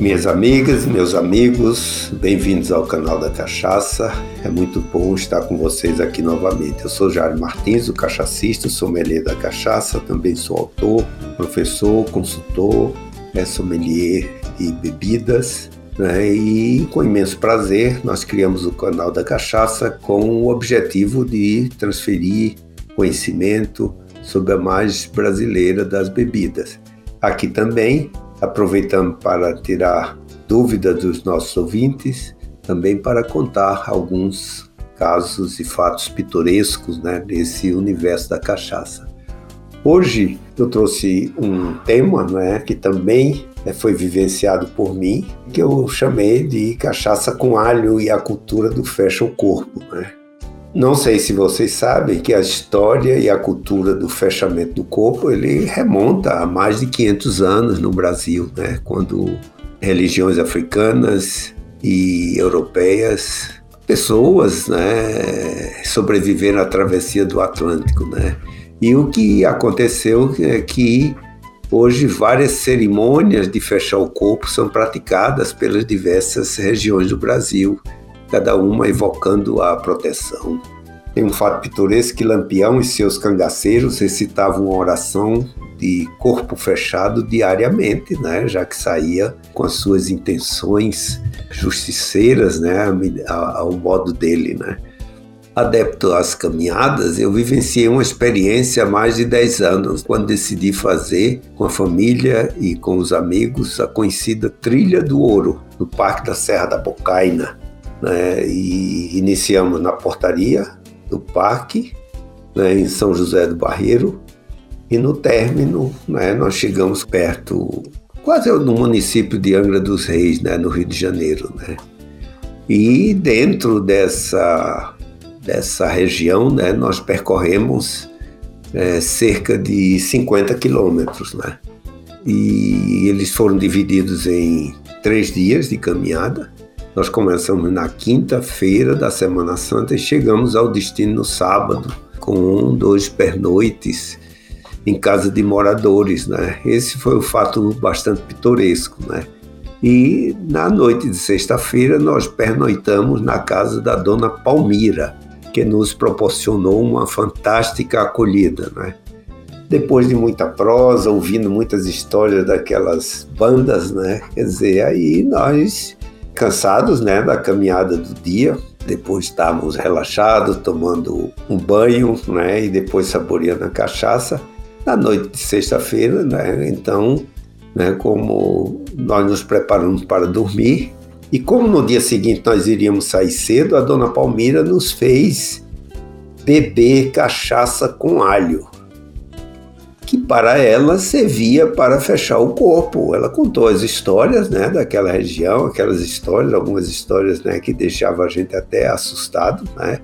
Minhas amigas, meus amigos, bem-vindos ao canal da Cachaça. É muito bom estar com vocês aqui novamente. Eu sou Jair Martins, o cachacista, sommelier da cachaça, também sou autor, professor, consultor, é sommelier e bebidas. Né? E com imenso prazer, nós criamos o canal da Cachaça com o objetivo de transferir conhecimento sobre a mais brasileira das bebidas. Aqui também Aproveitamos para tirar dúvidas dos nossos ouvintes, também para contar alguns casos e fatos pitorescos né, desse universo da cachaça. Hoje eu trouxe um tema né, que também né, foi vivenciado por mim, que eu chamei de cachaça com alho e a cultura do fecha o corpo. Né? Não sei se vocês sabem que a história e a cultura do fechamento do corpo ele remonta a mais de 500 anos no Brasil, né? quando religiões africanas e europeias, pessoas né, sobreviveram à travessia do Atlântico. Né? E o que aconteceu é que hoje várias cerimônias de fechar o corpo são praticadas pelas diversas regiões do Brasil cada uma evocando a proteção. Tem um fato pitoresco que Lampião e seus cangaceiros recitavam uma oração de corpo fechado diariamente, né, já que saía com as suas intenções justiceiras, né, ao modo dele, né. Adepto às caminhadas, eu vivenciei uma experiência há mais de 10 anos, quando decidi fazer com a família e com os amigos a conhecida Trilha do Ouro, no Parque da Serra da Bocaina, né, e iniciamos na portaria do parque, né, em São José do Barreiro, e no término né, nós chegamos perto, quase no município de Angra dos Reis, né, no Rio de Janeiro. Né. E dentro dessa, dessa região né, nós percorremos é, cerca de 50 quilômetros. Né. E eles foram divididos em três dias de caminhada. Nós começamos na quinta-feira da Semana Santa e chegamos ao destino no sábado, com um, dois pernoites em casa de moradores, né? Esse foi um fato bastante pitoresco, né? E na noite de sexta-feira nós pernoitamos na casa da dona Palmira, que nos proporcionou uma fantástica acolhida, né? Depois de muita prosa, ouvindo muitas histórias daquelas bandas, né? Quer dizer, aí nós cansados né, da caminhada do dia. Depois estávamos relaxados, tomando um banho né, e depois saboreando a cachaça. Na noite de sexta-feira, né, então, né, como nós nos preparamos para dormir, e como no dia seguinte nós iríamos sair cedo, a dona Palmira nos fez beber cachaça com alho que para ela servia para fechar o corpo. Ela contou as histórias né, daquela região, aquelas histórias, algumas histórias né, que deixavam a gente até assustado. Né?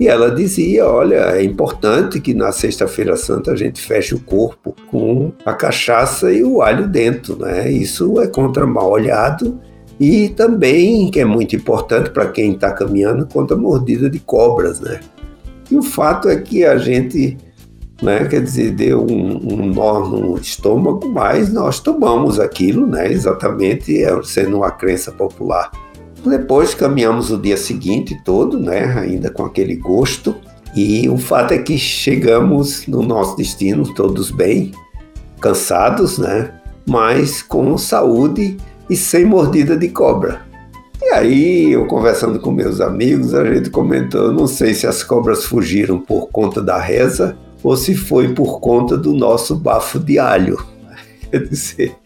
E ela dizia: olha, é importante que na Sexta-feira Santa a gente feche o corpo com a cachaça e o alho dentro. Né? Isso é contra mal olhado e também, que é muito importante para quem está caminhando, contra a mordida de cobras. Né? E o fato é que a gente né? Quer dizer, deu um, um nó no estômago, mas nós tomamos aquilo, né? Exatamente, é, sendo uma crença popular. Depois caminhamos o dia seguinte todo, né? Ainda com aquele gosto. E o fato é que chegamos no nosso destino todos bem, cansados, né? Mas com saúde e sem mordida de cobra. E aí, eu conversando com meus amigos, a gente comentou: não sei se as cobras fugiram por conta da reza ou se foi por conta do nosso bafo de alho. Quer dizer,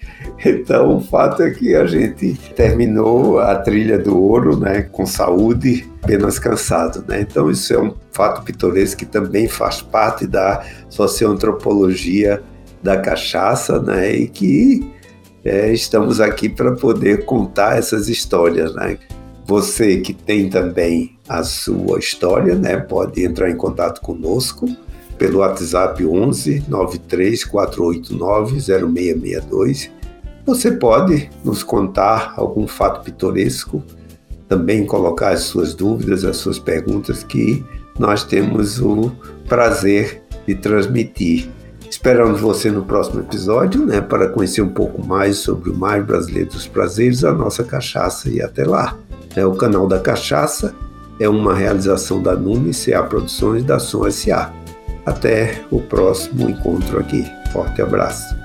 então o fato é que a gente terminou a trilha do ouro né, com saúde, apenas cansado. Né? Então isso é um fato pitoresco que também faz parte da socioantropologia da cachaça né, e que é, estamos aqui para poder contar essas histórias. Né? Você que tem também a sua história, né, pode entrar em contato conosco pelo WhatsApp 11 93 489 0662. Você pode nos contar algum fato pitoresco, também colocar as suas dúvidas, as suas perguntas, que nós temos o prazer de transmitir. Esperamos você no próximo episódio, né, para conhecer um pouco mais sobre o mais brasileiro dos prazeres, a nossa cachaça e até lá. É o canal da Cachaça é uma realização da Nume CA Produções da Som SA. Até o próximo encontro aqui. Forte abraço.